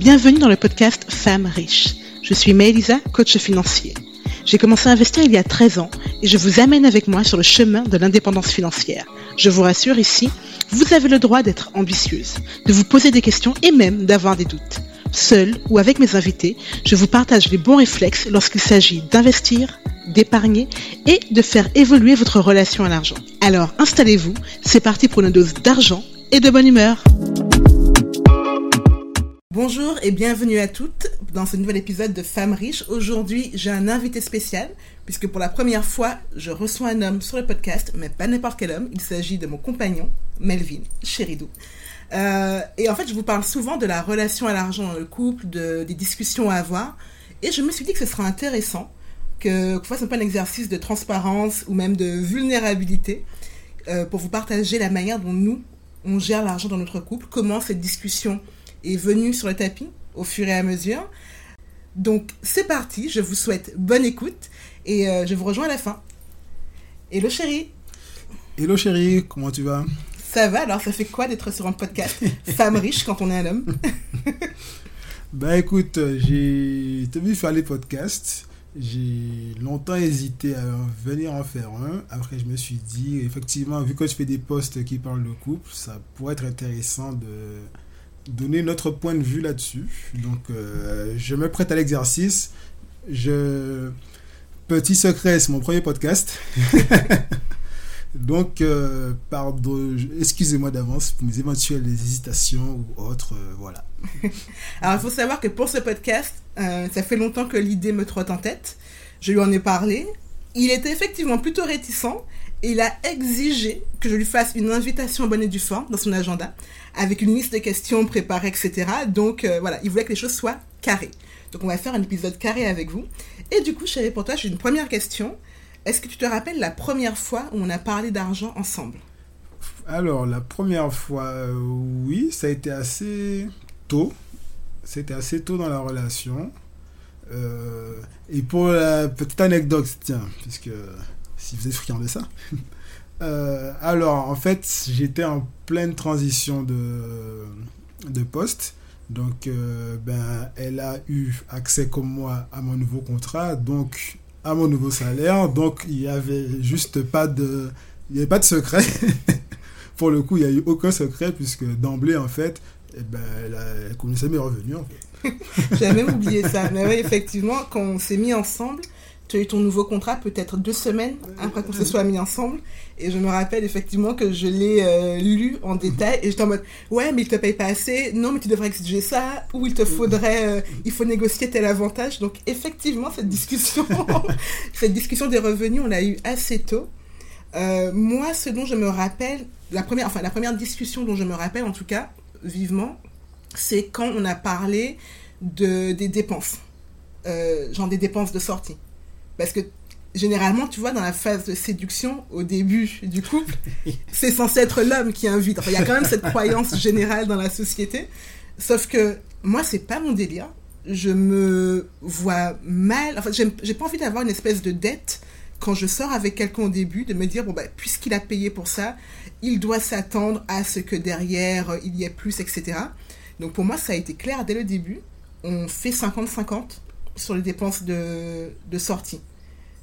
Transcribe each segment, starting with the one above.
Bienvenue dans le podcast Femmes riches. Je suis Maëlisa, coach financier. J'ai commencé à investir il y a 13 ans et je vous amène avec moi sur le chemin de l'indépendance financière. Je vous rassure ici, vous avez le droit d'être ambitieuse, de vous poser des questions et même d'avoir des doutes. Seul ou avec mes invités, je vous partage les bons réflexes lorsqu'il s'agit d'investir, d'épargner et de faire évoluer votre relation à l'argent. Alors installez-vous, c'est parti pour une dose d'argent et de bonne humeur. Bonjour et bienvenue à toutes dans ce nouvel épisode de Femmes riches. Aujourd'hui, j'ai un invité spécial puisque pour la première fois, je reçois un homme sur le podcast, mais pas n'importe quel homme. Il s'agit de mon compagnon, Melvin Cheridou. Euh, et en fait, je vous parle souvent de la relation à l'argent dans le couple, de, des discussions à avoir. Et je me suis dit que ce serait intéressant que qu'on fasse un peu un exercice de transparence ou même de vulnérabilité euh, pour vous partager la manière dont nous, on gère l'argent dans notre couple, comment cette discussion est venu sur le tapis au fur et à mesure. Donc c'est parti, je vous souhaite bonne écoute et euh, je vous rejoins à la fin. Hello chérie Hello chérie, comment tu vas? Ça va, alors ça fait quoi d'être sur un podcast Femme riche quand on est un homme? Bah écoute, j'ai vu faire les podcasts. J'ai longtemps hésité à venir en faire un. Après, je me suis dit, effectivement, vu que je fais des posts qui parlent de couple, ça pourrait être intéressant de, donner notre point de vue là-dessus. Donc, euh, je me prête à l'exercice. Je... Petit secret, c'est mon premier podcast. Donc, euh, excusez-moi d'avance pour mes éventuelles hésitations ou autres, euh, voilà. Alors, il faut savoir que pour ce podcast, ça fait longtemps que l'idée me trotte en tête. Je lui en ai parlé. Il était effectivement plutôt réticent et il a exigé que je lui fasse une invitation bonne et due forme dans son agenda avec une liste de questions préparées, etc. Donc euh, voilà, il voulait que les choses soient carrées. Donc on va faire un épisode carré avec vous. Et du coup, chérie, pour toi, j'ai une première question. Est-ce que tu te rappelles la première fois où on a parlé d'argent ensemble? Alors, la première fois, euh, oui, ça a été assez tôt. C'était assez tôt dans la relation. Euh, et pour la petite anecdote, tiens, puisque si vous êtes friand de ça, euh, alors, en fait, j'étais en pleine transition de, de poste. Donc, euh, ben, elle a eu accès comme moi à mon nouveau contrat, donc à mon nouveau salaire. Donc, il n'y avait juste pas de, il y avait pas de secret. Pour le coup, il n'y a eu aucun secret puisque d'emblée, en fait, eh ben, elle, connaissait mes revenus. J'avais même oublié ça. Mais oui, effectivement, quand on s'est mis ensemble, tu as eu ton nouveau contrat peut-être deux semaines après qu'on se soit mis ensemble. Et je me rappelle effectivement que je l'ai euh, lu en détail et j'étais en mode ouais mais il te paye pas assez, non mais tu devrais exiger ça, ou il te faudrait, euh, il faut négocier tel avantage. Donc effectivement cette discussion, cette discussion des revenus on l'a eu assez tôt. Euh, moi ce dont je me rappelle, la première, enfin la première discussion dont je me rappelle en tout cas vivement, c'est quand on a parlé de, des dépenses, genre des dépenses de sortie. Parce que généralement, tu vois, dans la phase de séduction, au début du couple, c'est censé être l'homme qui invite. Enfin, il y a quand même cette croyance générale dans la société. Sauf que moi, c'est pas mon délire. Je me vois mal. Enfin, j'ai pas envie d'avoir une espèce de dette quand je sors avec quelqu'un au début, de me dire, bon, bah, puisqu'il a payé pour ça, il doit s'attendre à ce que derrière, il y ait plus, etc. Donc pour moi, ça a été clair dès le début. On fait 50-50 sur les dépenses de, de sortie.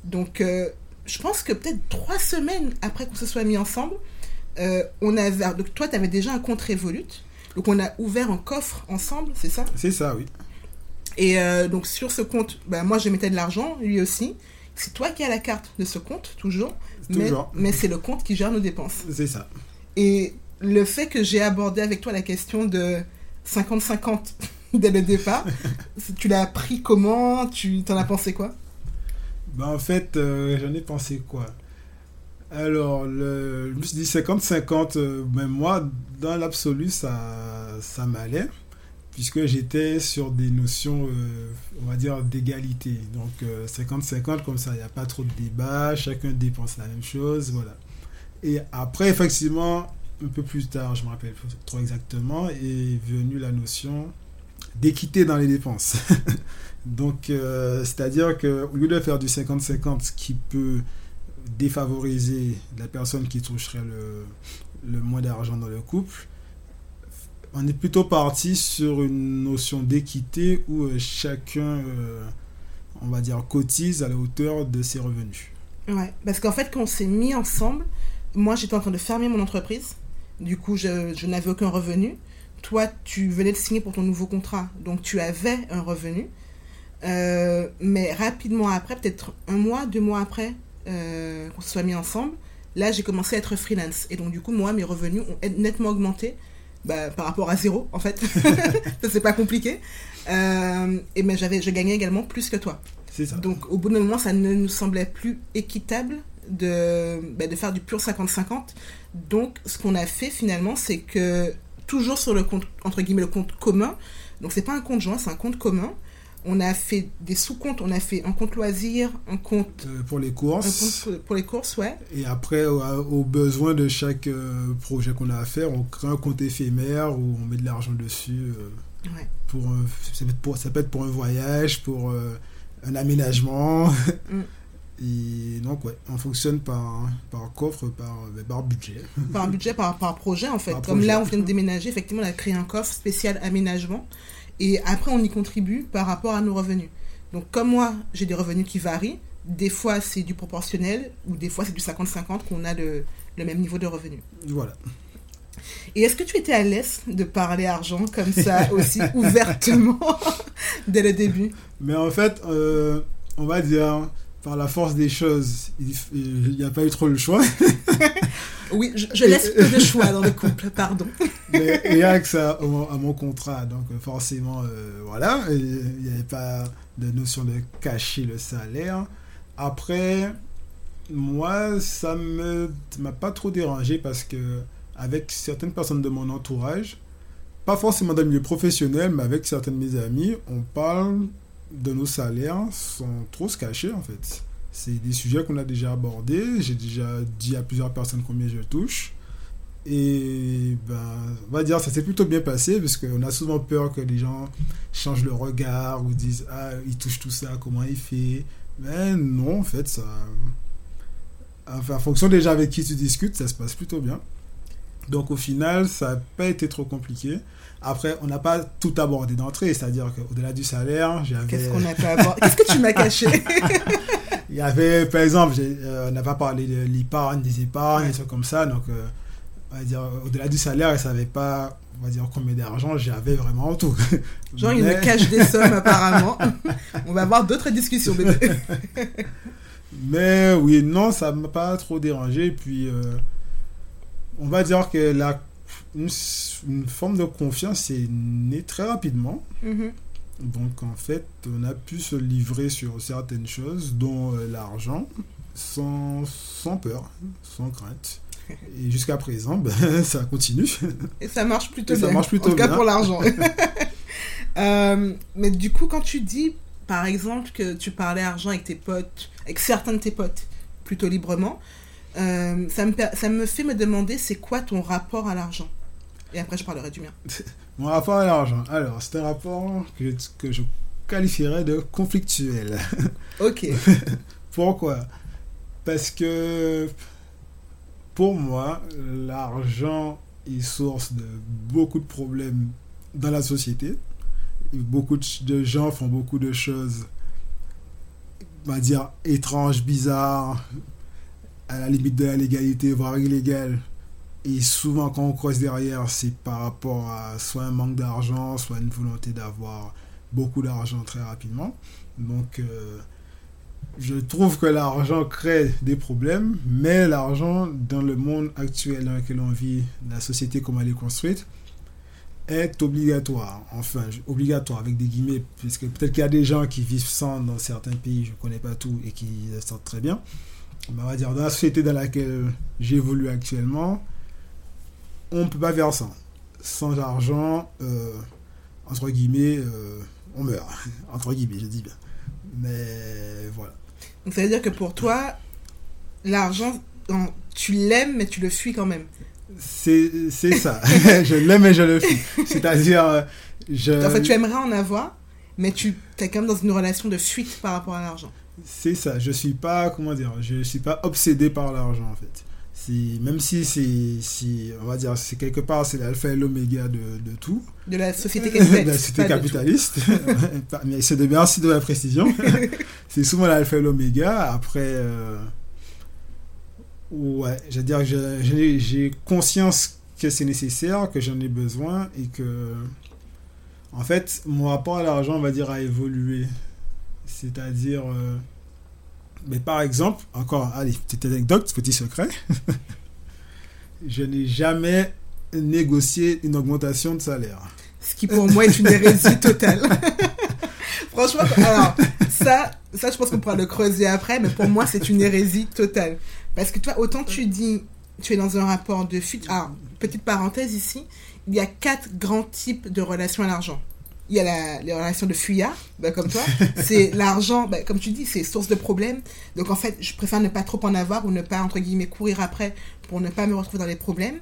Donc, euh, je pense que peut-être trois semaines après qu'on se soit mis ensemble, euh, on avait. Donc, toi, tu avais déjà un compte Revolut. Donc, on a ouvert un coffre ensemble, c'est ça? C'est ça, oui. Et euh, donc, sur ce compte, ben, moi, je mettais de l'argent, lui aussi. C'est toi qui as la carte de ce compte, toujours. toujours. Mais, mais c'est le compte qui gère nos dépenses. C'est ça. Et le fait que j'ai abordé avec toi la question de 50-50 dès le départ, tu l'as appris comment? Tu t'en as pensé quoi? Bah, en fait, euh, j'en ai pensé quoi? Alors, le, je me suis dit 50-50, euh, mais moi, dans l'absolu, ça, ça m'allait, puisque j'étais sur des notions, euh, on va dire, d'égalité. Donc, 50-50, comme ça, il n'y a pas trop de débat, chacun dépense la même chose, voilà. Et après, effectivement, un peu plus tard, je me rappelle trop exactement, est venue la notion d'équité dans les dépenses. Donc, euh, c'est-à-dire qu'au lieu de faire du 50-50, ce qui peut défavoriser la personne qui toucherait le, moins d'argent dans le couple, on est plutôt parti sur une notion d'équité où euh, chacun, on va dire, cotise à la hauteur de ses revenus. Ouais, parce qu'en fait, quand on s'est mis ensemble, moi j'étais en train de fermer mon entreprise, du coup je n'avais aucun revenu. Toi, tu venais de signer pour ton nouveau contrat, donc tu avais un revenu. Euh, mais rapidement après, peut-être un mois, deux mois après euh, qu'on se soit mis ensemble, là j'ai commencé à être freelance. Et donc du coup, moi, mes revenus ont nettement augmenté bah, par rapport à zéro, en fait. ça, c'est pas compliqué. Euh, et mais j'avais, je gagnais également plus que toi. C'est ça. Donc au bout d'un moment, ça ne nous semblait plus équitable de, bah, de faire du pur 50-50. Donc ce qu'on a fait finalement, c'est que toujours sur le compte, entre guillemets, le compte commun, donc c'est pas un compte joint, c'est un compte commun, on a fait des sous-comptes, on a fait un compte loisir, un compte... Euh, pour les courses. Un compte pour les courses, ouais. Et après, aux besoins de chaque euh, projet qu'on a à faire, on crée un compte éphémère où on met de l'argent dessus. Euh, ouais. pour, ça, peut être pour, ça peut être pour un voyage, pour un aménagement. Mm. Et donc, ouais, on fonctionne par, par coffre, par, par budget. Par budget, par, par projet, en fait. Comme là, on vient de déménager, effectivement, on a créé un coffre spécial aménagement. Et après, on y contribue par rapport à nos revenus. Donc, comme moi, j'ai des revenus qui varient. Des fois, c'est du proportionnel ou des fois, c'est du 50-50 qu'on a le, le, même niveau de revenus. Voilà. Et est-ce que tu étais à l'aise de parler argent comme ça, aussi ouvertement, dès le début? Mais en fait, euh, on va dire, par la force des choses, il n'y a pas eu trop le choix. oui, je, laisse peu de choix dans le couple, pardon. Mais il y a que ça à mon contrat, donc forcément, euh, voilà, il n'y avait pas de notion de cacher le salaire. Après, moi, ça ne m'a pas trop dérangé parce que avec certaines personnes de mon entourage, pas forcément dans le milieu professionnel, mais avec certaines de mes amis, on parle de nos salaires sans trop se cacher en fait. C'est des sujets qu'on a déjà abordés. J'ai déjà dit à plusieurs personnes combien je touche. Et ben, on va dire, ça s'est plutôt bien passé parce qu'on a souvent peur que les gens changent le regard ou disent Ah, il touche tout ça, comment il fait? Mais non, en fait, ça. Enfin, en fonction déjà avec qui tu discutes, ça se passe plutôt bien. Donc au final, ça n'a pas été trop compliqué. Après, on n'a pas tout abordé d'entrée, c'est-à-dire qu'au-delà du salaire, j'avais... Qu'est-ce qu'on n'a pas abordé Qu'est-ce que tu m'as caché? Il y avait, par exemple, euh, on n'a pas parlé de l'épargne, des épargnes, des trucs comme ça. Donc, euh, on va dire, au-delà du salaire, elle ne savait pas, on va dire, combien d'argent j'avais vraiment tout. Genre, il me cache des sommes, apparemment. on va avoir d'autres discussions, bébé. Mais oui, non, ça ne m'a pas trop dérangé. Puis, euh, on va dire que la une, forme de confiance est née très rapidement. Mhm. Donc en fait, on a pu se livrer sur certaines choses, dont euh, l'argent, sans, sans peur, sans crainte. Et jusqu'à présent, ben, ça continue. Et ça marche plutôt bien. Ça marche plutôt en tout cas pour l'argent. Euh, mais du coup, quand tu dis, par exemple, que tu parlais argent avec tes potes, avec certains de tes potes, plutôt librement, euh, ça, me, ça me fait me demander c'est quoi ton rapport à l'argent Et après, je parlerai du mien. Mon rapport à l'argent. Alors, c'est un rapport que, que je qualifierais de conflictuel. Ok. Pourquoi? Parce que pour moi, l'argent est source de beaucoup de problèmes dans la société. Beaucoup de gens font beaucoup de choses, on va dire, étranges, bizarres, à la limite de la légalité, voire illégale. Et souvent, quand on croise derrière, c'est par rapport à soit un manque d'argent, soit une volonté d'avoir beaucoup d'argent très rapidement. Donc, euh, je trouve que l'argent crée des problèmes, mais l'argent, dans le monde actuel dans lequel on vit, la société comme elle est construite, est obligatoire. Enfin, obligatoire avec des guillemets, puisque peut-être qu'il y a des gens qui vivent sans dans certains pays, je ne connais pas tout, et qui se sentent très bien on va dire, dans la société dans laquelle j'évolue actuellement, on ne peut pas faire ça. Sans argent, euh, entre guillemets, euh, on meurt. Entre guillemets, je dis bien. Mais voilà. Donc ça veut dire que pour toi, l'argent, tu l'aimes, mais tu le fuis quand même. C'est ça. je l'aime et je le fuis. C'est-à-dire, euh, je... En fait, tu aimerais en avoir, mais tu es quand même dans une relation de fuite par rapport à l'argent. C'est ça, je suis pas, comment dire, je suis pas obsédé par l'argent en fait. c'est même si c'est si on va dire c'est quelque part c'est l'alpha et l'oméga de, de, tout. De la société capitaliste, de la société capitaliste. mais c'est de merci de la précision. C'est souvent l'alpha et l'oméga. Après euh, ouais je veux dire j'ai conscience que c'est nécessaire que j'en ai besoin et que en fait mon rapport à l'argent on va dire a évolué c'est-à-dire euh, mais par exemple, encore, allez, petite anecdote, petit secret. je n'ai jamais négocié une augmentation de salaire. Ce qui pour moi est une hérésie totale. Franchement, alors, ça, ça, je pense qu'on pourra le creuser après, mais pour moi, c'est une hérésie totale. Parce que toi, autant tu dis, tu es dans un rapport de fuite. Alors, petite parenthèse ici, il y a quatre grands types de relations à l'argent il y a la, les relations de fuyard, ben, comme toi. C'est l'argent, ben, comme tu dis, c'est source de problèmes. Donc en fait, je préfère ne pas trop en avoir ou ne pas, entre guillemets, courir après pour ne pas me retrouver dans les problèmes.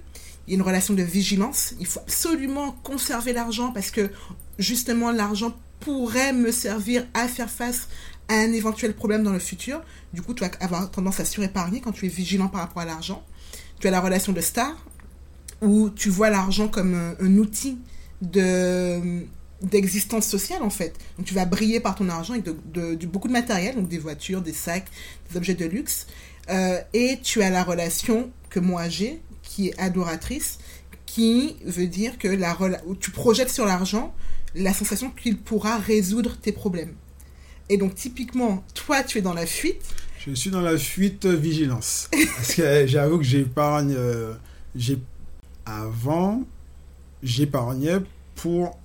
Il y a une relation de vigilance. Il faut absolument conserver l'argent parce que justement, l'argent pourrait me servir à faire face à un éventuel problème dans le futur. Du coup, tu vas avoir tendance à surépargner quand tu es vigilant par rapport à l'argent. Tu as la relation de star où tu vois l'argent comme un outil de d'existence sociale en fait. Donc tu vas briller par ton argent avec de, beaucoup de matériel, donc des voitures, des sacs, des objets de luxe. Euh, et tu as la relation que moi j'ai, qui est adoratrice, qui veut dire que la tu projettes sur l'argent la sensation qu'il pourra résoudre tes problèmes. Et donc typiquement, toi tu es dans la fuite. Je suis dans la fuite vigilance. Parce que j'avoue que j'épargne... Euh, avant, j'épargnais pour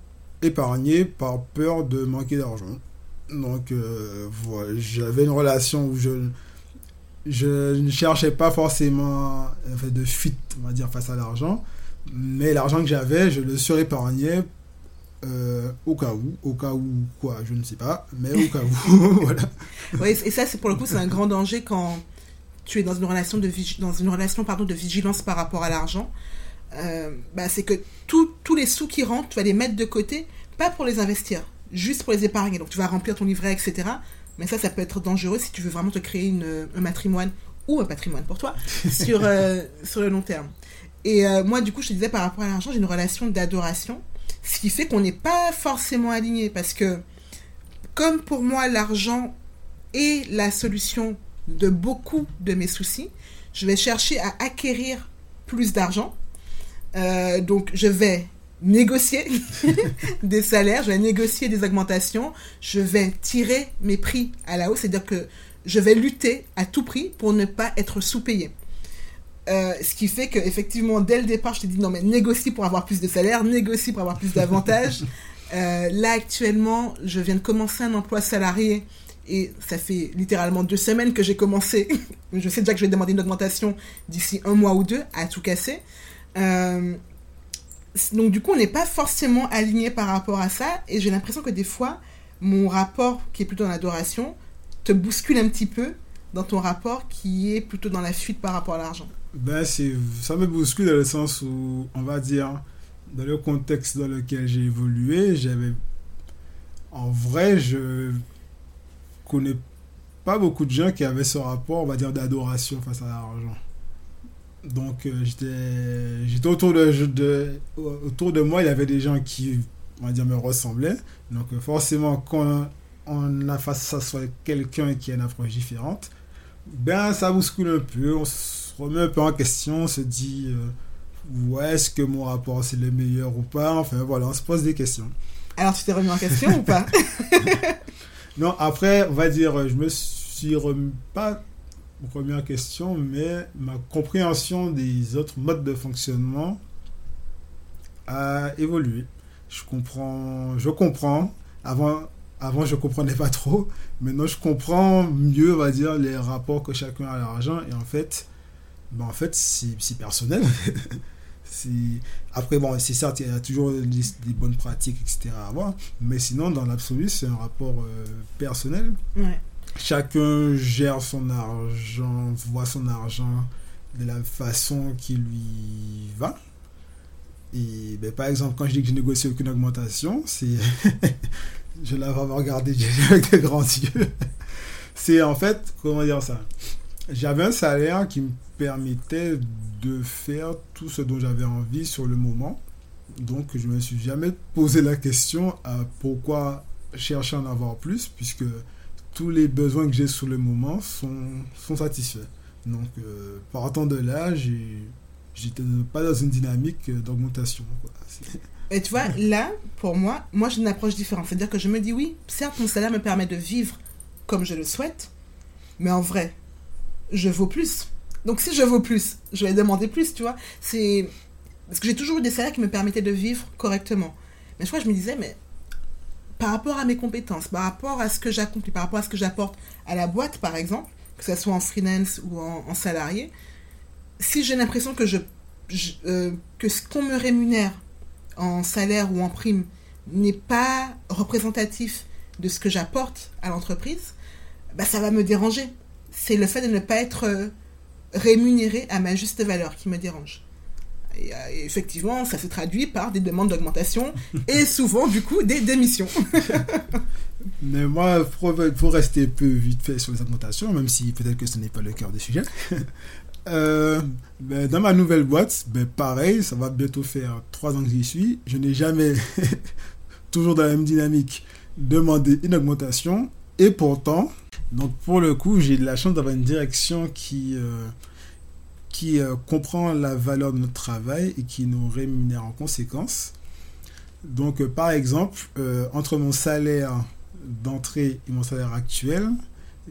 épargné par peur de manquer d'argent. Donc, euh, voilà, j'avais une relation où je, ne cherchais pas forcément de fuite, on va dire, face à l'argent. Mais l'argent que j'avais, je le surépargnais euh, au cas où. Au cas où, quoi, je ne sais pas, mais au cas où. voilà. Et ça, pour le coup, c'est un grand danger quand tu es dans une relation de, dans une relation, pardon, de vigilance par rapport à l'argent. Euh, bah, c'est que tous les sous qui rentrent, tu vas les mettre de côté, pas pour les investir, juste pour les épargner. Donc tu vas remplir ton livret, etc. Mais ça, ça peut être dangereux si tu veux vraiment te créer une, un matrimoine ou un patrimoine pour toi sur, euh, sur le long terme. Et euh, moi, du coup, je te disais par rapport à l'argent, j'ai une relation d'adoration, ce qui fait qu'on n'est pas forcément aligné parce que, comme pour moi, l'argent est la solution de beaucoup de mes soucis, je vais chercher à acquérir plus d'argent euh, donc, je vais négocier des salaires, je vais négocier des augmentations, je vais tirer mes prix à la hausse, c'est-à-dire que je vais lutter à tout prix pour ne pas être sous-payé. Euh, ce qui fait qu'effectivement, dès le départ, je t'ai dit non, mais négocie pour avoir plus de salaire, négocie pour avoir plus d'avantages. Euh, là, actuellement, je viens de commencer un emploi salarié et ça fait littéralement deux semaines que j'ai commencé. je sais déjà que je vais demander une augmentation d'ici un mois ou deux, à tout casser. Euh, donc du coup, on n'est pas forcément aligné par rapport à ça. Et j'ai l'impression que des fois, mon rapport, qui est plutôt dans l'adoration, te bouscule un petit peu dans ton rapport qui est plutôt dans la fuite par rapport à l'argent. Ben, ça me bouscule dans le sens où, on va dire, dans le contexte dans lequel j'ai évolué, j'avais... En vrai, je connais pas beaucoup de gens qui avaient ce rapport, on va dire, d'adoration face à l'argent. Donc euh, j'étais j'étais autour de, autour de moi, il y avait des gens qui on va dire me ressemblaient. Donc euh, forcément quand on a face à soi quelqu'un qui a une approche différente, ben ça bouscule un peu, on se remet un peu en question, on se dit euh, ouais, est-ce que mon rapport c'est le meilleur ou pas? Enfin voilà, on se pose des questions. Alors tu t'es remis en question ou pas? Non, après, on va dire, je me suis remis pas première question, mais ma compréhension des autres modes de fonctionnement a évolué. Je comprends, je comprends. Avant, avant je comprenais pas trop. Maintenant, je comprends mieux, on va dire, les rapports que chacun a à l'argent. Et en fait, ben en fait, c'est personnel. Après, bon, c'est certes, il y a toujours des, bonnes pratiques, etc. à avoir. Mais sinon, dans l'absolu, c'est un rapport euh, personnel. Ouais chacun gère son argent, voit son argent de la façon qui lui va. Et ben, par exemple, quand je dis que je négocie aucune augmentation, c'est. je l'avais vraiment regardé avec des grands yeux. c'est en fait, comment dire ça? J'avais un salaire qui me permettait de faire tout ce dont j'avais envie sur le moment. Donc, je ne me suis jamais posé la question à pourquoi chercher à en avoir plus, puisque tous les besoins que j'ai sur le moment sont, sont satisfaits. Donc, euh, partant de là, j'étais pas dans une dynamique d'augmentation. Et tu vois, là, pour moi, moi j'ai une approche différente. C'est-à-dire que je me dis, oui, certes, mon salaire me permet de vivre comme je le souhaite, mais en vrai, je vaux plus. Donc si je vaux plus, je vais demander plus, tu vois. C'est parce que j'ai toujours eu des salaires qui me permettaient de vivre correctement. Mais je crois que je me disais, mais par rapport à mes compétences, par rapport à ce que j'accomplis, par rapport à ce que j'apporte à la boîte, par exemple, que ce soit en freelance ou en, salarié, si j'ai l'impression euh, que ce qu'on me rémunère en salaire ou en prime n'est pas représentatif de ce que j'apporte à l'entreprise, bah, ça va me déranger. C'est le fait de ne pas être euh, rémunéré à ma juste valeur qui me dérange. Et, euh, effectivement, ça se traduit par des demandes d'augmentation et souvent, du coup, des démissions. Mais moi, il faut rester peu vite fait sur les augmentations, même si peut-être que ce n'est pas le cœur du sujet. Euh, ben, dans ma nouvelle boîte, ben, pareil, ça va bientôt faire trois ans que j'y suis. Je n'ai jamais, toujours dans la même dynamique, demandé une augmentation. Et pourtant, donc pour le coup, j'ai de la chance d'avoir une direction qui, euh, qui euh, comprend la valeur de notre travail et qui nous rémunère en conséquence. Donc par exemple, entre mon salaire d'entrée et mon salaire actuel,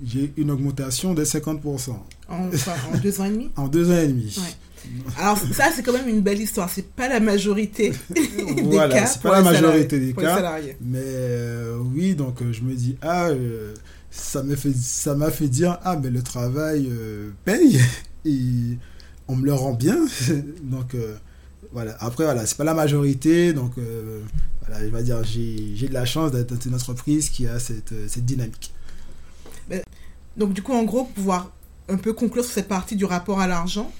j'ai une augmentation de 50%. En, en deux ans et demi? En deux ans et demi. Alors ça, c'est quand même une belle histoire. C'est pas la majorité des voilà, cas. c'est pas la majorité des cas. Mais euh, oui, donc euh, je me dis, ah, euh, ça m'a fait, ça m'a fait dire, ah, mais le travail paye et on me le rend bien. donc voilà. Après, voilà, c'est pas la majorité. Donc voilà, je vais dire, j'ai de la chance d'être dans une entreprise qui a cette, cette dynamique. Donc du coup, en gros, pouvoir un peu conclure sur cette partie du rapport à l'argent.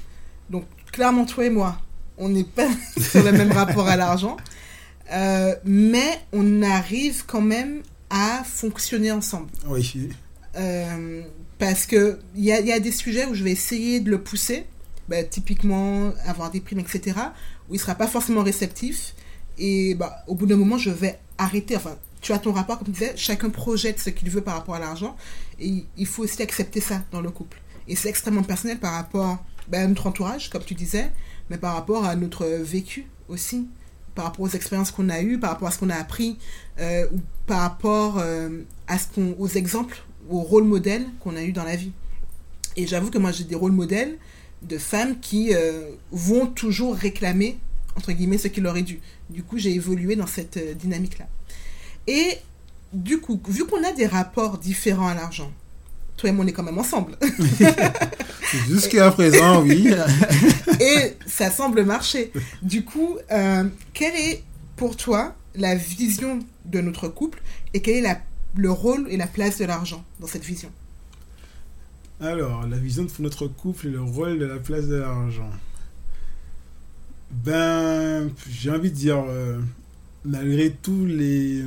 Donc clairement, toi et moi, on n'est pas sur le même rapport à l'argent, euh, mais on arrive quand même à fonctionner ensemble. Oui. Euh, parce qu'il y a, y a des sujets où je vais essayer de le pousser, bah, typiquement avoir des primes, etc., où il ne sera pas forcément réceptif. Et bah, au bout d'un moment, je vais arrêter. Enfin, tu as ton rapport, comme tu disais, chacun projette ce qu'il veut par rapport à l'argent. Et il faut aussi accepter ça dans le couple. Et c'est extrêmement personnel par rapport ben, à notre entourage, comme tu disais, mais par rapport à notre vécu aussi, par rapport aux expériences qu'on a eues, par rapport à ce qu'on a appris, euh, ou par rapport euh, à ce aux exemples, aux rôles modèles qu'on a eu dans la vie. Et j'avoue que moi j'ai des rôles modèles de femmes qui euh, vont toujours réclamer, entre guillemets, ce qu'il leur est dû. Du coup, j'ai évolué dans cette dynamique-là. Et du coup, vu qu'on a des rapports différents à l'argent, toi et moi, on est quand même ensemble. Jusqu'à présent, oui. et ça semble marcher. Du coup, euh, quelle est pour toi la vision de notre couple et quel est la, le rôle et la place de l'argent dans cette vision? Alors, la vision de notre couple et le rôle de la place de l'argent. Ben, j'ai envie de dire, euh, malgré tous les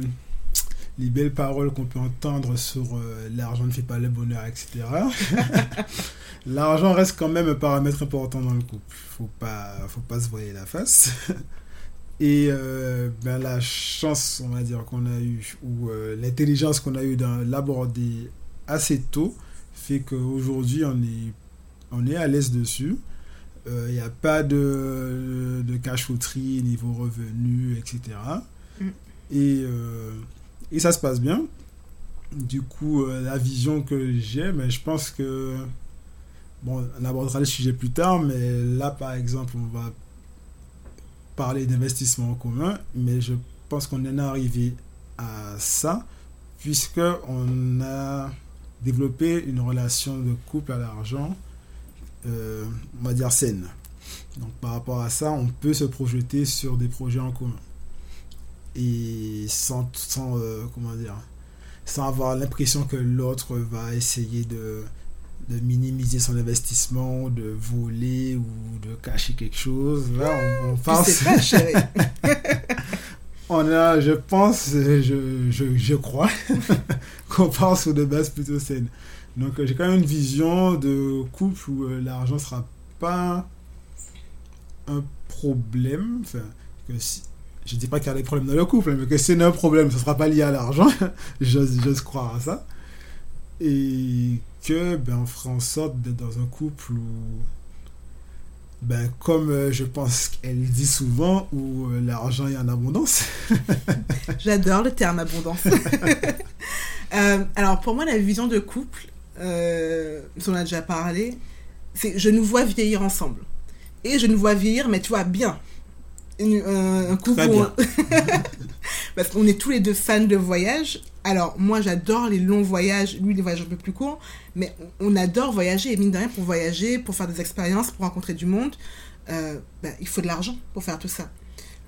les belles paroles qu'on peut entendre sur euh, l'argent ne fait pas le bonheur, etc. l'argent reste quand même un paramètre important dans le couple. Faut pas, faut pas se voiler la face. Et euh, ben, la chance, on va dire, qu'on a eu, ou l'intelligence qu'on a eu dans l'aborder assez tôt, fait qu'aujourd'hui, on est, on est à l'aise dessus. Il n'y a pas de, de cachotterie niveau revenu, etc. Et et ça se passe bien. Du coup, euh, la vision que j'ai, mais je pense que. Bon, on abordera le sujet plus tard, mais là, par exemple, on va parler d'investissement en commun, mais je pense qu'on en est arrivé à ça, puisqu'on a développé une relation de couple à l'argent, euh, on va dire saine. Donc par rapport à ça, on peut se projeter sur des projets en commun et sans, sans euh, comment dire sans avoir l'impression que l'autre va essayer de, de, minimiser son investissement, de voler ou de cacher quelque chose. Là, on, pense. on a, je pense, je, je, crois qu'on pense sur de base plutôt saines. Donc euh, j'ai quand même une vision de couple où euh, l'argent sera pas un problème. Enfin, que je dis pas qu'il y a des problèmes dans le couple, mais que c'est un problème, ce sera pas lié à l'argent. J'ose croire à ça. Et que ben, on fera en sorte d'être dans un couple où ben, comme euh, je pense qu'elle dit souvent, où euh, l'argent est en abondance. J'adore le terme abondance. Euh, alors pour moi, la vision de couple, euh, on a déjà parlé, c'est je nous vois vieillir ensemble. Et je nous vois vieillir, mais tu vois, bien. Une- un, un couple Très bien. Parce qu'on est tous les deux fans de voyage. Alors, moi, j'adore les longs voyages, lui, les voyages un peu plus courts, mais on adore voyager, et mine de rien, pour voyager, pour faire des expériences, pour rencontrer du monde, euh, ben, il faut de l'argent pour faire tout ça.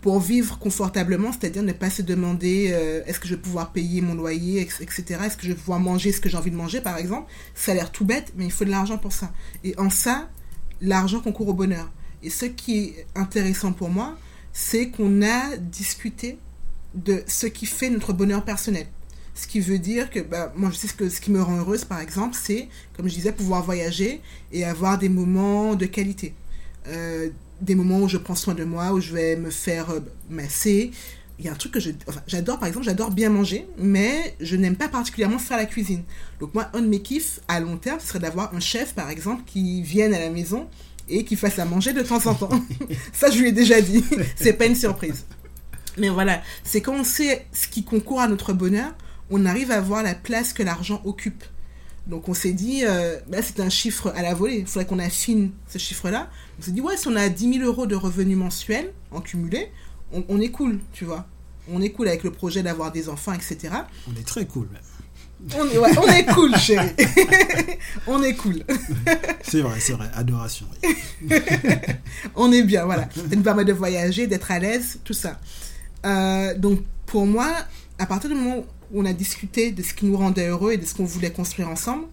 Pour vivre confortablement, c'est-à-dire ne pas se demander euh, est-ce que je vais pouvoir payer mon loyer, etc. Est-ce que je vais pouvoir manger ce que j'ai envie de manger, par exemple. Ça a l'air tout bête, mais il faut de l'argent pour ça. Et en ça, l'argent concourt au bonheur. Et ce qui est intéressant pour moi, c'est qu'on a discuté de ce qui fait notre bonheur personnel. Ce qui veut dire que, bah, moi, je sais ce, que, ce qui me rend heureuse, par exemple, c'est, comme je disais, pouvoir voyager et avoir des moments de qualité. Euh, des moments où je prends soin de moi, où je vais me faire euh, masser. Il y a un truc que enfin, j'adore, par exemple, j'adore bien manger, mais je n'aime pas particulièrement faire la cuisine. Donc moi, un de mes kiffs à long terme, ce serait d'avoir un chef, par exemple, qui vienne à la maison et qui fasse à manger de temps en temps. Ça, je lui ai déjà dit. C'est pas une surprise. Mais voilà, c'est quand on sait ce qui concourt à notre bonheur, on arrive à voir la place que l'argent occupe. Donc on s'est dit, euh, bah, c'est un chiffre à la volée, il faudrait qu'on affine ce chiffre-là. On s'est dit, ouais, si on a 10 000 euros de revenus mensuels en cumulé, on, on est cool, tu vois. On est cool avec le projet d'avoir des enfants, etc. On est très cool, même. On est, ouais, on est cool, chérie. on est cool. C'est vrai, c'est vrai. Adoration. oui. on est bien, voilà. Ça nous permet de voyager, d'être à l'aise, tout ça. Euh, donc, pour moi, à partir du moment où on a discuté de ce qui nous rendait heureux et de ce qu'on voulait construire ensemble,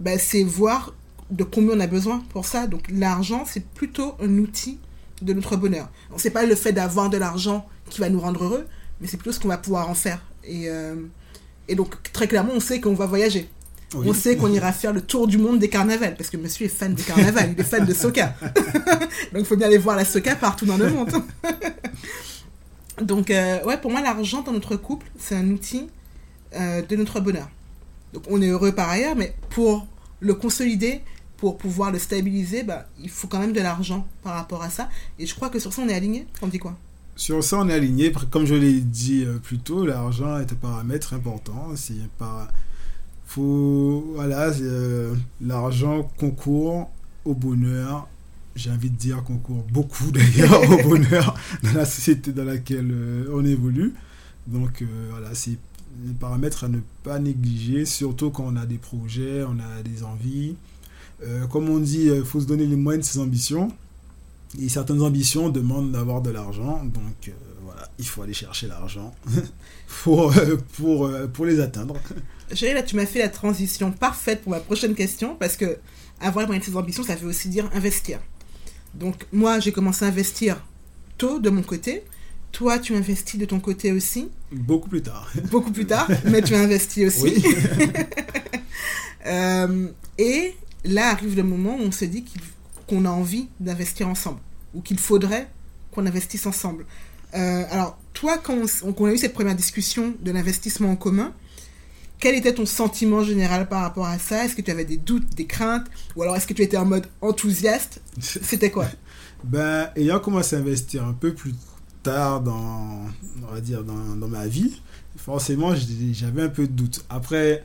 ben, c'est voir de combien on a besoin pour ça. Donc, l'argent, c'est plutôt un outil de notre bonheur. Donc, c'est pas le fait d'avoir de l'argent qui va nous rendre heureux, mais c'est plutôt ce qu'on va pouvoir en faire. Et, euh, et donc, très clairement, on sait qu'on va voyager. Oui. On sait qu'on ira faire le tour du monde des carnavals, parce que monsieur est fan des carnavals, il est fan de Soca. Donc il faut bien aller voir la Soca partout dans le monde. Donc euh, ouais, pour moi, l'argent dans notre couple, c'est un outil euh, de notre bonheur. Donc on est heureux par ailleurs, mais pour le consolider, pour pouvoir le stabiliser, bah, il faut quand même de l'argent par rapport à ça. Et je crois que sur ça, on est aligné. On dit quoi? Sur ça, on est aligné. Comme je l'ai dit euh, plus tôt, l'argent est un paramètre important. C'est pas. Faut. Voilà, l'argent concourt au bonheur. J'ai envie de dire concourt beaucoup d'ailleurs au bonheur dans la société dans laquelle euh, on évolue. Donc euh, voilà, c'est un paramètre à ne pas négliger, surtout quand on a des projets, on a des envies. Euh, comme on dit, il faut se donner les moyens de ses ambitions. Et certaines ambitions demandent d'avoir de l'argent, donc voilà, il faut aller chercher l'argent pour, pour, pour les atteindre. Chérie, là, tu m'as fait la transition parfaite pour ma prochaine question, parce que avoir les moyens de ses ambitions, ça veut aussi dire investir. Donc, moi, j'ai commencé à investir tôt de mon côté. Toi, tu investis de ton côté aussi, Beaucoup plus tard. beaucoup plus tard, mais tu as investi aussi. Oui. Euh, et là arrive le moment où on se dit qu'on a envie d'investir ensemble, ou qu'il faudrait qu'on investisse ensemble. Euh, alors, toi, quand on, s- quand on a eu cette première discussion de l'investissement en commun, quel était ton sentiment général par rapport à ça? Est-ce que tu avais des doutes, des craintes? Ou alors est-ce que tu étais en mode enthousiaste? C'était quoi? Ben, ayant commencé à investir un peu plus tard dans, on va dire, dans, dans ma vie, forcément, j'avais un peu de doute. Après,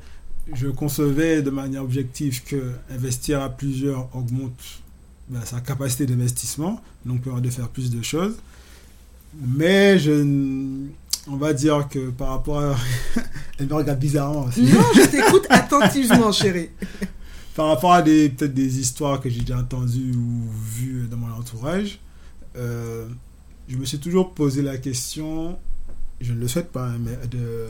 je concevais de manière objective que investir à plusieurs augmente ben, sa capacité d'investissement, donc permet de faire plus de choses. Mais je, on va dire que par rapport à... Elle me regarde bizarrement aussi. Non, je t'écoute attentivement, chérie. par rapport à des peut-être des histoires que j'ai déjà entendues ou vues dans mon entourage, euh, je me suis toujours posé la question, je ne le souhaite pas, hein, mais de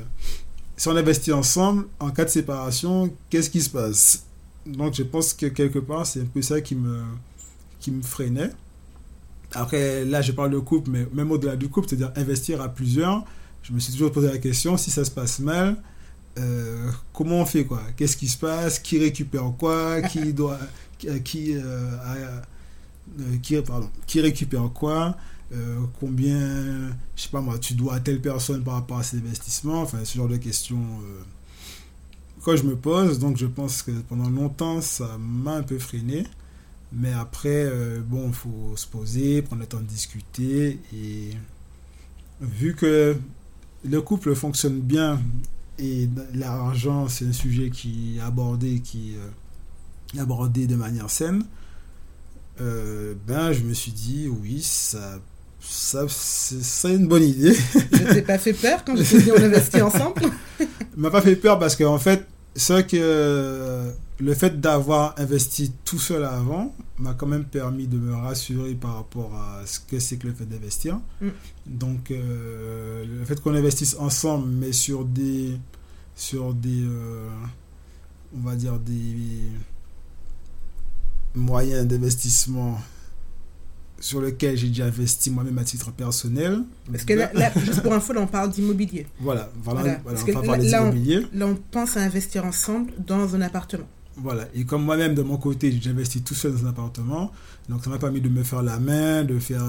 si on investit ensemble, en cas de séparation, qu'est-ce qui se passe? Donc je pense que quelque part, c'est un peu ça qui me, qui me freinait. Après, là, je parle de couple, mais même au-delà du couple, c'est-à-dire investir à plusieurs, je me suis toujours posé la question, si ça se passe mal, euh, comment on fait quoi? Qu'est-ce qui se passe? Qui récupère quoi? Qui doit qui qui pardon qui récupère quoi? Combien je sais pas moi tu dois à telle personne par rapport à ces investissements? Enfin ce genre de questions quand je me pose. Donc je pense que pendant longtemps ça m'a un peu freiné. Mais après, bon, il faut se poser, prendre le temps de discuter. Et vu que le couple fonctionne bien et l'argent, c'est un sujet qui est abordé, qui euh, abordé de manière saine, euh, ben je me suis dit oui, ça, ça c'est une bonne idée. Ça t'ai pas fait peur quand je t'ai dit on investit ensemble? M'a pas fait peur parce qu'en fait, c'est vrai que le fait d'avoir investi tout seul avant m'a quand même permis de me rassurer par rapport à ce que c'est que le fait d'investir. Mm. Donc, euh, le fait qu'on investisse ensemble, mais sur des, sur des, euh, on va dire des moyens d'investissement sur lesquels j'ai déjà investi moi-même à titre personnel. Parce que là, juste pour info, là, on parle d'immobilier. Voilà, voilà, on va parler d'immobilier. Là, on pense à investir ensemble dans un appartement. Voilà, et comme moi-même, de mon côté, j'ai investi tout seul dans un appartement, donc ça m'a permis de me faire la main, de faire,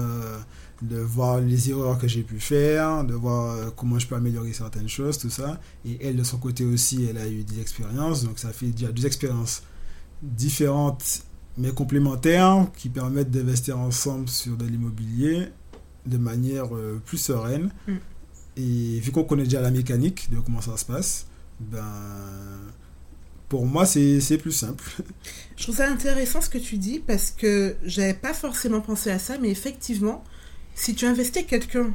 de voir les erreurs que j'ai pu faire, de voir euh, comment je peux améliorer certaines choses, tout ça. Et elle, de son côté aussi, elle a eu des expériences, donc ça fait déjà deux expériences différentes mais complémentaires qui permettent d'investir ensemble sur de l'immobilier de manière euh, plus sereine. Mm. Et vu qu'on connaît déjà la mécanique de comment ça se passe, ben pour moi, c'est plus simple. Je trouve ça intéressant ce que tu dis parce que j'avais pas forcément pensé à ça, mais effectivement, si tu investis quelqu'un,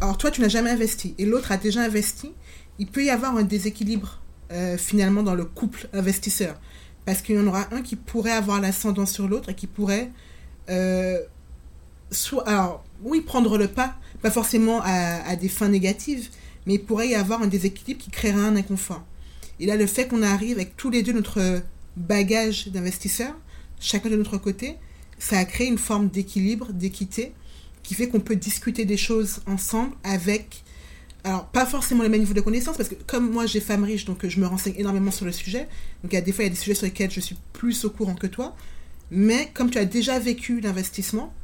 alors toi, tu n'as jamais investi et l'autre a déjà investi, il peut y avoir un déséquilibre euh, finalement dans le couple investisseur. Parce qu'il y en aura un qui pourrait avoir l'ascendant sur l'autre et qui pourrait euh, soit, alors, oui, prendre le pas, pas forcément à, des fins négatives, mais il pourrait y avoir un déséquilibre qui créerait un inconfort. Et là, le fait qu'on arrive avec tous les deux notre bagage d'investisseurs, chacun de notre côté, ça a créé une forme d'équilibre, d'équité, qui fait qu'on peut discuter des choses ensemble avec, alors pas forcément le même niveau de connaissance, parce que comme moi j'ai femme riche, donc je me renseigne énormément sur le sujet, donc il y a des fois il y a des sujets sur lesquels je suis plus au courant que toi, mais comme tu as déjà vécu l'investissement,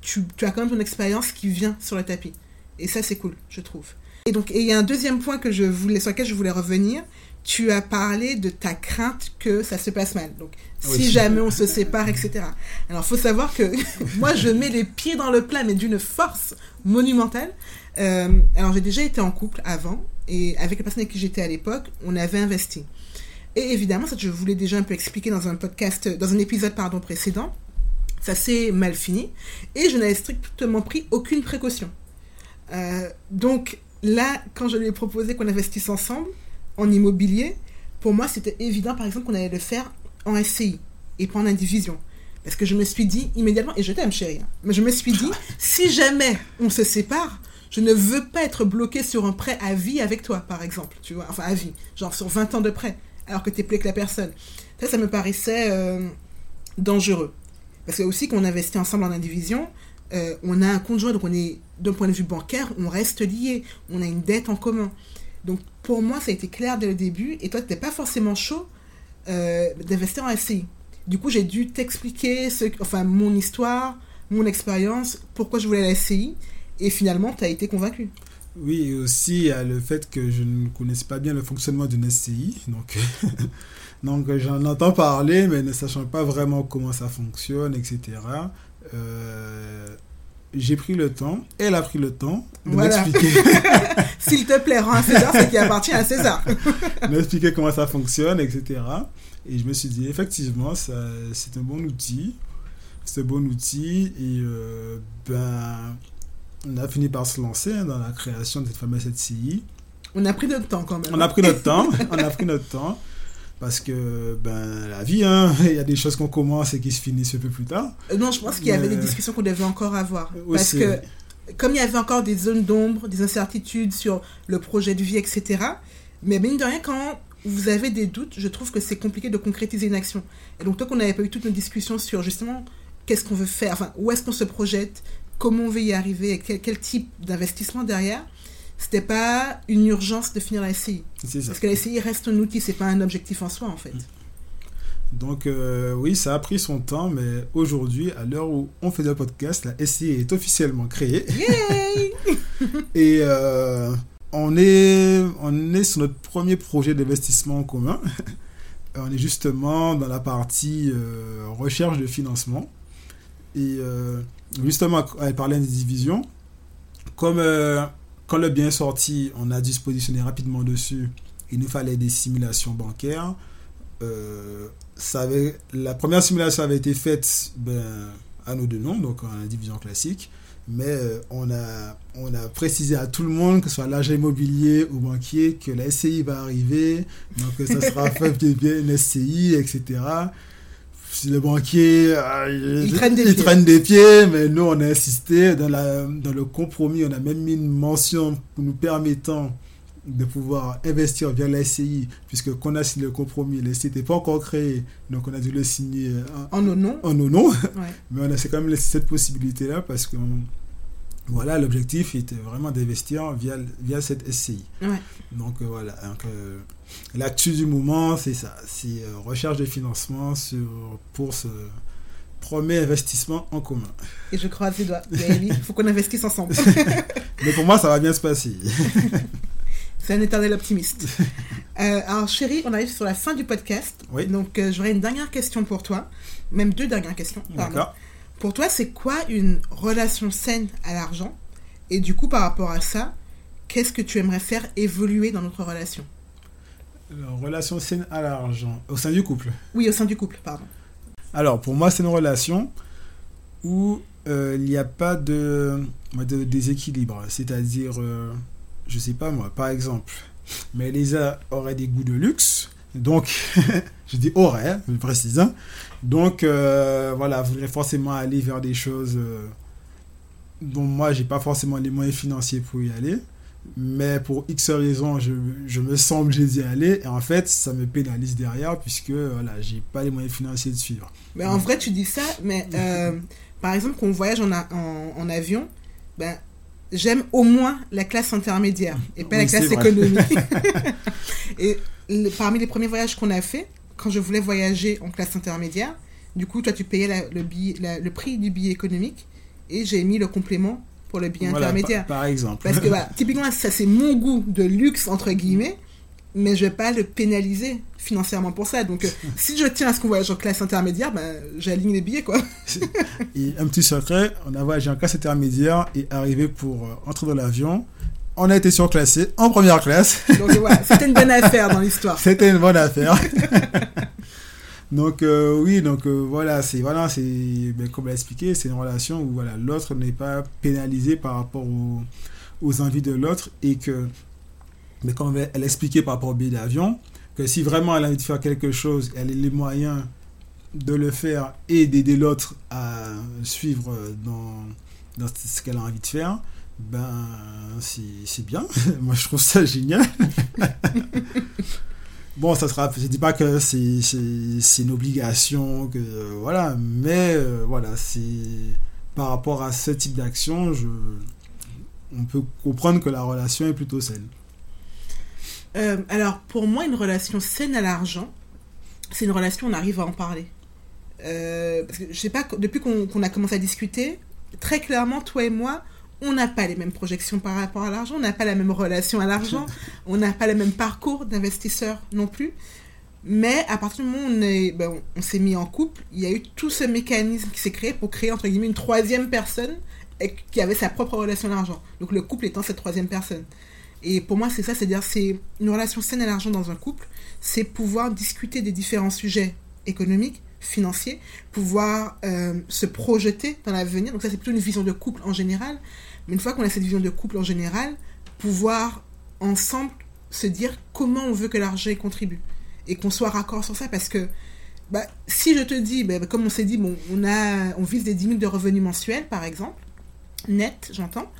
tu, tu, as quand même ton expérience qui vient sur le tapis. Et ça c'est cool, je trouve. Et donc il y a un deuxième point que je voulais, sur lequel je voulais revenir, tu as parlé de ta crainte que ça se passe mal. Donc, si jamais on se sépare, etc. Alors, faut savoir que moi, je mets les pieds dans le plat, mais d'une force monumentale. Euh, alors, j'ai déjà été en couple avant, et avec la personne avec qui j'étais à l'époque, on avait investi. Et évidemment, ça, je voulais déjà un peu expliquer dans un podcast, dans un épisode, pardon, précédent. Ça s'est mal fini, et je n'avais strictement pris aucune précaution. Euh, donc, là, quand je lui ai proposé qu'on investisse ensemble, en immobilier, pour moi, c'était évident, par exemple, qu'on allait le faire en SCI et pas en indivision. Parce que je me suis dit immédiatement, et je t'aime chérie, hein, mais je me suis dit, si jamais on se sépare, je ne veux pas être bloqué sur un prêt à vie avec toi, par exemple, tu vois, enfin à vie, genre sur 20 ans de prêt, alors que tu es plus que la personne. Ça, ça me paraissait euh, dangereux. Parce que aussi, quand on investit ensemble en indivision, euh, on a un conjoint, donc on est, d'un point de vue bancaire, on reste lié, on a une dette en commun. Donc pour moi, ça a été clair dès le début. Et toi, tu n'étais pas forcément chaud euh, d'investir en SCI. Du coup, j'ai dû t'expliquer enfin, mon histoire, mon expérience, pourquoi je voulais la SCI. Et finalement, tu as été convaincu. Oui, et aussi il y a le fait que je ne connaissais pas bien le fonctionnement d'une SCI. Donc, donc j'en entends parler, mais ne sachant pas vraiment comment ça fonctionne, etc. Euh, j'ai pris le temps, elle a pris le temps de m'expliquer. S'il te plaît, rends à César ce qui appartient à César. m'expliquer comment ça fonctionne, etc. Et je me suis dit, effectivement, c'est un bon outil. C'est un bon outil. Et euh, ben, on a fini par se lancer hein, dans la création de cette fameuse SCI. On a pris notre temps quand même. On a pris notre temps. on a pris notre temps. Parce que ben, la vie, hein, il y a des choses qu'on commence et qui se finissent un peu plus tard. Euh, non, je pense qu'il y avait des discussions qu'on devait encore avoir. Parce que comme il y avait encore des zones d'ombre, des incertitudes sur le projet de vie, etc. Mais mine de rien, quand vous avez des doutes, je trouve que c'est compliqué de concrétiser une action. Et donc, tant qu'on n'avait pas eu toutes nos discussions sur justement qu'est-ce qu'on veut faire, enfin, où est-ce qu'on se projette, comment on veut y arriver, et quel, quel type d'investissement derrière, c'était pas une urgence de finir la SCI. Parce que la SCI reste un outil, c'est pas un objectif en soi en fait. Donc euh, oui, ça a pris son temps, mais aujourd'hui, à l'heure où on fait le podcast, la SCI est officiellement créée. Yay Et euh, on, est, on est sur notre premier projet d'investissement en commun. on est justement dans la partie euh, recherche de financement. Et justement, elle parlait des divisions. Comme euh, quand le bien est sorti, on a dû se positionner rapidement dessus. Il nous fallait des simulations bancaires. Euh, ça avait, la première simulation avait été faite ben, à nos deux noms, donc en division classique. Mais euh, on, a, on a précisé à tout le monde, que ce soit l'agent immobilier ou banquier, que la SCI va arriver. Donc ça sera fait bien, bien une SCI, etc. Le banquier, euh, Il traîne des il pieds. traîne des pieds, mais nous on a insisté. Dans, la, dans le compromis, on a même mis une mention pour nous permettant de pouvoir investir via la SCI, puisque qu'on a signé le compromis, la SCI n'était pas encore créée, donc on a dû le signer en, En en noms. Ouais. Mais on a c'est quand même laissé cette possibilité-là parce que voilà, l'objectif était vraiment d'investir via, via cette SCI. Ouais. Donc euh, voilà, euh, l'actu du moment, c'est ça. C'est euh, recherche de financement sur, pour ce premier investissement en commun. Et je croise les doigts. Il faut qu'on investisse ensemble. Mais pour moi, ça va bien se passer. C'est un éternel optimiste. Euh, alors, chérie, on arrive sur la fin du podcast. Oui. Donc, j'aurais une dernière question pour toi. Même deux dernières questions. D'accord. Pour toi, c'est quoi une relation saine à l'argent? Et du coup, par rapport à ça, qu'est-ce que tu aimerais faire évoluer dans notre relation? La relation saine à l'argent au sein du couple? Oui, au sein du couple, pardon. Alors, pour moi, c'est une relation où euh, il n'y a pas de, de déséquilibre. C'est-à-dire, euh, je sais pas moi, par exemple, mais Elisa aurait des goûts de luxe. Donc, je dis aurait, je précise. hein. Donc, euh, voilà, voudrait forcément aller vers des choses euh, dont moi, j'ai pas forcément les moyens financiers pour y aller. Mais pour X raisons, je, je me sens obligé d'y aller. Et en fait, ça me pénalise derrière puisque voilà, j'ai pas les moyens financiers de suivre. Mais en vrai, tu dis ça, mais euh, par exemple, quand on voyage en, a- en, en avion, ben, j'aime au moins la classe intermédiaire et pas la classe économique. et le- parmi les premiers voyages qu'on a fait, quand je voulais voyager en classe intermédiaire, du coup, toi, tu payais la- le, billet, la- le prix du billet économique et j'ai mis le complément pour le billet Voilà, intermédiaire. par, par exemple. Parce que typiquement, ça c'est mon goût de luxe, entre guillemets, mais je vais pas le pénaliser financièrement pour ça. Donc, euh, si je tiens à ce qu'on voyage en classe intermédiaire, ben, j'aligne les billets, quoi. Et un petit secret, on a voyagé en classe intermédiaire et arrivé pour euh, entrer dans l'avion. On a été surclassé en première classe. Donc voilà, c'était une bonne affaire dans l'histoire. C'était une bonne affaire. donc euh, oui, donc euh, voilà, c'est voilà, c'est ben, comme l'a expliqué, c'est une relation où voilà, l'autre n'est pas pénalisé par rapport aux, aux envies de l'autre et que mais comme elle expliqué par rapport au billet d'avion, que si vraiment elle a envie de faire quelque chose, elle a les moyens de le faire et d'aider l'autre à suivre dans, dans ce qu'elle a envie de faire, ben c'est bien. Moi je trouve ça génial. Bon, ça sera. Je dis pas que c'est une obligation que voilà, mais euh, voilà, c'est par rapport à ce type d'action, je on peut comprendre que la relation est plutôt saine. Euh, alors, pour moi, une relation saine à l'argent, c'est une relation où on arrive à en parler. Euh, parce que je sais pas, depuis qu'on qu'on a commencé à discuter, très clairement, toi et moi, on n'a pas les mêmes projections par rapport à l'argent, on n'a pas la même relation à l'argent, on n'a pas le même parcours d'investisseur non plus. Mais à partir du moment où on est- ben, on, s'est mis en couple, il y a eu tout ce mécanisme qui s'est créé pour créer entre guillemets une troisième personne qui avait sa propre relation à l'argent. Donc le couple étant cette troisième personne. Et pour moi, c'est ça, c'est-à-dire c'est une relation saine à l'argent dans un couple, c'est pouvoir discuter des différents sujets économiques, financiers, pouvoir euh, se projeter dans l'avenir. Donc ça, c'est plutôt une vision de couple en général. Mais une fois qu'on a cette vision de couple en général, pouvoir ensemble se dire comment on veut que l'argent contribue. Et qu'on soit raccord sur ça parce que bah, si je te dis, bah, comme on s'est dit, bon, on, a, on vise des 10 000 de revenus mensuels, par exemple, net, j'entends,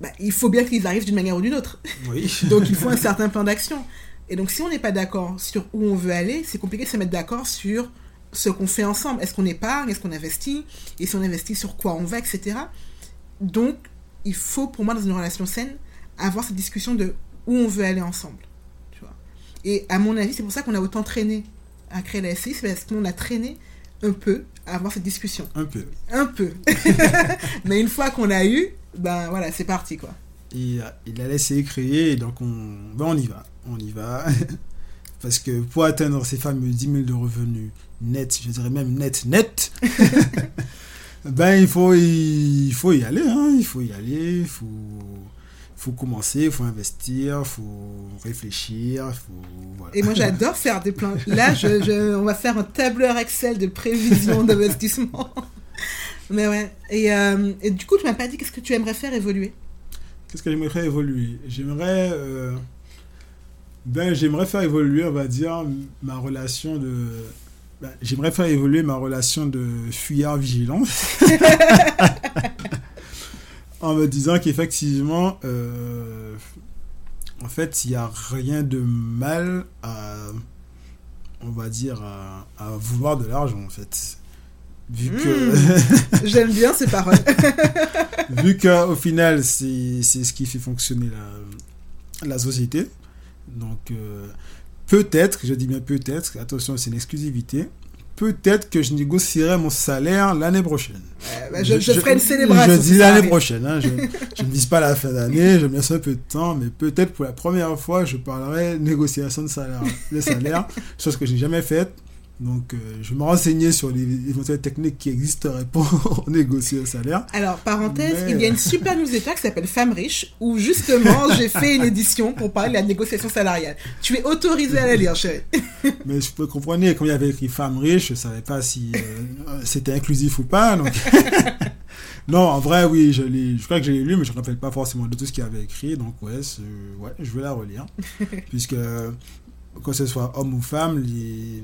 bah, il faut bien qu'ils arrivent d'une manière ou d'une autre. Oui. Donc il faut un certain plan d'action. Et donc si on n'est pas d'accord sur où on veut aller, c'est compliqué de se mettre d'accord sur ce qu'on fait ensemble. Est-ce qu'on épargne, est-ce qu'on investit, et si on investit sur quoi on va, etc. Donc il faut pour moi dans une relation saine avoir cette discussion de où on veut aller ensemble. Tu vois. Et à mon avis, c'est pour ça qu'on a autant traîné à créer la SCI, c'est parce qu'on a traîné un peu à avoir cette discussion. Un peu. Un peu. Mais une fois qu'on l'a eu, ben voilà, c'est parti quoi. Et il a laissé créer, et donc on, ben on y va. On y va. Parce que pour atteindre ces fameux 10 000 de revenus net, je dirais même net, net, ben il faut, il faut y aller. Hein. Il faut y aller, il faut, faut commencer, il faut investir, il faut réfléchir. Faut, voilà. Et moi j'adore faire des plans. Là, je, je- on va faire un tableur Excel de prévision d'investissement. Mais ouais. Et, euh, et du coup, tu m'as pas dit qu'est-ce que tu aimerais faire évoluer? Qu'est-ce que j'aimerais faire évoluer? J'aimerais, euh, ben, j'aimerais faire évoluer, on va dire, ma relation de. Ben, j'aimerais faire évoluer ma relation de fuyard vigilant. en me disant qu'effectivement, euh, en fait, il n'y a rien de mal à, on va dire, à, à vouloir de l'argent, en fait. Vu que. J'aime bien ces paroles. vu qu'au final, c'est c'est ce qui fait fonctionner la, la société. Donc, euh, peut-être, je dis bien peut-être, attention, c'est une exclusivité, peut-être que je négocierai mon salaire l'année prochaine. Euh, bah, je, je ferai une célébration. Je dis l'année prochaine. hein, je, ne vise pas la fin d'année, je me laisse un peu de temps, mais peut-être pour la première fois, je parlerai négociation de salaire, de salaire, chose que je n'ai jamais faite. Donc, euh, je vais me renseigner sur les éventuelles techniques qui existeraient pour négocier le salaire. Alors, parenthèse, Mais- il y a une super newsletter qui s'appelle Femmes riches, où justement j'ai fait une édition pour parler de la négociation salariale. Tu es autorisé à la lire, chérie. Mais je peux comprendre, comme il y avait écrit femme riche, je savais pas si euh, c'était inclusif ou pas. Donc... non, en vrai, oui, je, crois que je l'ai lu, mais je ne me rappelle pas forcément de tout ce qu'il y avait écrit. Donc, ouais je vais la relire. Puisque, euh, que ce soit homme ou femme, les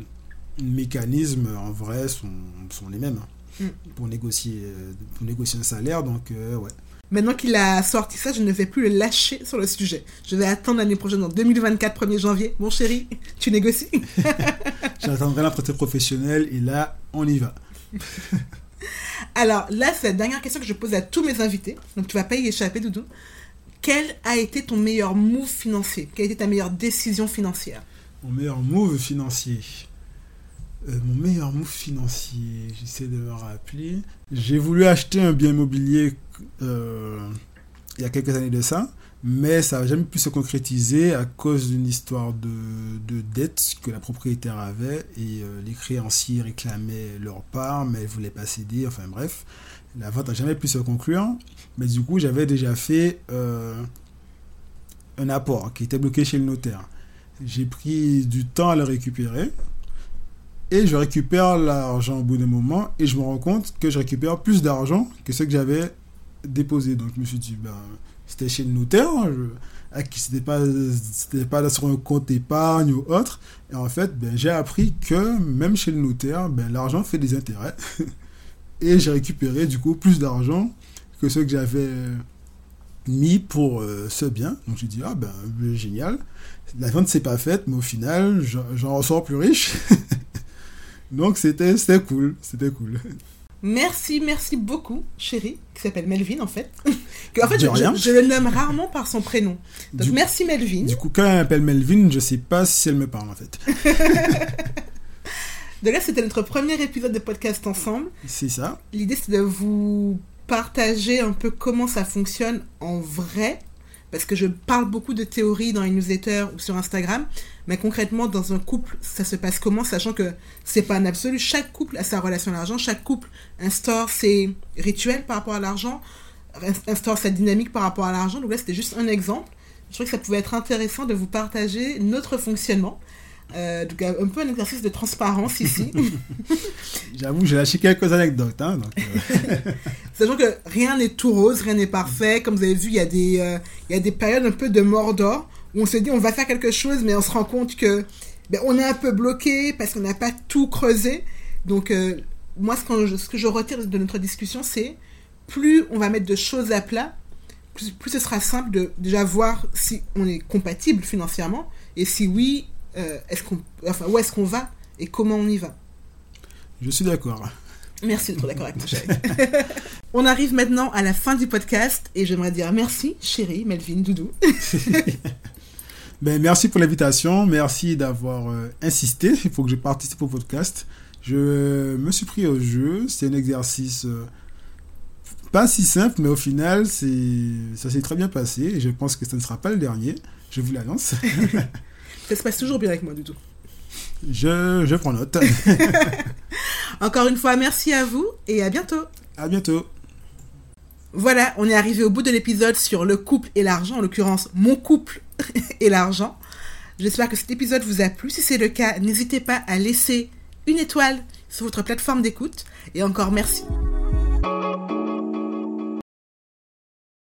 mécanismes, en vrai, sont, sont les mêmes hein, Mm. pour, négocier, euh, pour négocier un salaire. Donc, euh, ouais. Maintenant qu'il a sorti ça, je ne vais plus le lâcher sur le sujet. Je vais attendre l'année prochaine, en 2024, 1er janvier. Mon chéri, tu négocies J'attendrai l'entretien professionnel et là, on y va. Alors là, c'est la dernière question que je pose à tous mes invités. Donc tu vas pas y échapper, Doudou. Quel a été ton meilleur move financier? Quelle a été ta meilleure décision financière? Mon meilleur move financier. Euh, mon meilleur move financier, j'essaie de me rappeler. J'ai voulu acheter un bien immobilier euh, il y a quelques années de ça, mais ça n'a jamais pu se concrétiser à cause d'une histoire de, de dette que la propriétaire avait et euh, les créanciers réclamaient leur part, mais ne voulaient pas céder. Enfin bref, la vente n'a jamais pu se conclure, mais du coup j'avais déjà fait un apport qui était bloqué chez le notaire. J'ai pris du temps à le récupérer. Et je récupère l'argent au bout d'un moment. Et je me rends compte que je récupère plus d'argent que ce que j'avais déposé. Donc je me suis dit, ben, c'était chez le notaire. hein, Je, à qui c'était pas, c'était pas sur un compte épargne ou autre. Et en fait, ben, j'ai appris que même chez le notaire, ben, l'argent fait des intérêts. et j'ai récupéré du coup plus d'argent que ce que j'avais mis pour euh, ce bien. Donc j'ai dit, ah ben, génial. La vente s'est pas faite, mais au final, j'en ressors plus riche. Donc c'était cool, c'était cool. Merci, merci beaucoup, chérie, qui s'appelle Melvin en fait. en fait, je, rien. je- je le nomme rarement par son prénom. Donc Du- merci Melvin. Du coup, quand elle m'appelle Melvin, je sais pas si elle me parle en fait. Donc là, c'était notre premier épisode de podcast ensemble. C'est ça. L'idée, c'est de vous partager un peu comment ça fonctionne en vrai. Parce que je parle beaucoup de théories dans les newsletters ou sur Instagram. Mais concrètement, dans un couple, ça se passe comment Sachant que c'est pas un absolu. Chaque couple a sa relation à l'argent. Chaque couple instaure ses rituels par rapport à l'argent. Instaure sa dynamique par rapport à l'argent. Donc là, c'était juste un exemple. Je trouvais que ça pouvait être intéressant de vous partager notre fonctionnement. Euh, donc un peu un exercice de transparence ici. J'avoue, j'ai lâché quelques anecdotes. Hein, donc, euh, Sachant que rien n'est tout rose, rien n'est parfait. Comme vous avez vu, il y, a des, euh, il y a des périodes un peu de mort d'or où on se dit on va faire quelque chose, mais on se rend compte que ben, on est un peu bloqué parce qu'on n'a pas tout creusé. Donc, euh, moi, ce que, je, ce que je retire de notre discussion, c'est plus on va mettre de choses à plat, plus, plus ce sera simple de déjà voir si on est compatible financièrement et si oui, euh, est-ce qu'on, enfin, où est-ce qu'on va et comment on y va. je suis d'accord. Merci d'être d'accord avec moi, chérie. On arrive maintenant à la fin du podcast et j'aimerais dire merci, chérie, Melvin, Doudou. ben, merci pour l'invitation. Merci d'avoir euh, insisté. Il faut que je participe au podcast. Je me suis pris au jeu. C'est un exercice euh, pas si simple, mais au final, ça s'est très bien passé. Et je pense que ça ne sera pas le dernier. Je vous l'annonce. ça se passe toujours bien avec moi, Doudou. Je, je prends note. Encore une fois, merci à vous et à bientôt. À bientôt. Voilà, on est arrivé au bout de l'épisode sur le couple et l'argent, en l'occurrence mon couple et l'argent. J'espère que cet épisode vous a plu. Si c'est le cas, n'hésitez pas à laisser une étoile sur votre plateforme d'écoute. Et encore merci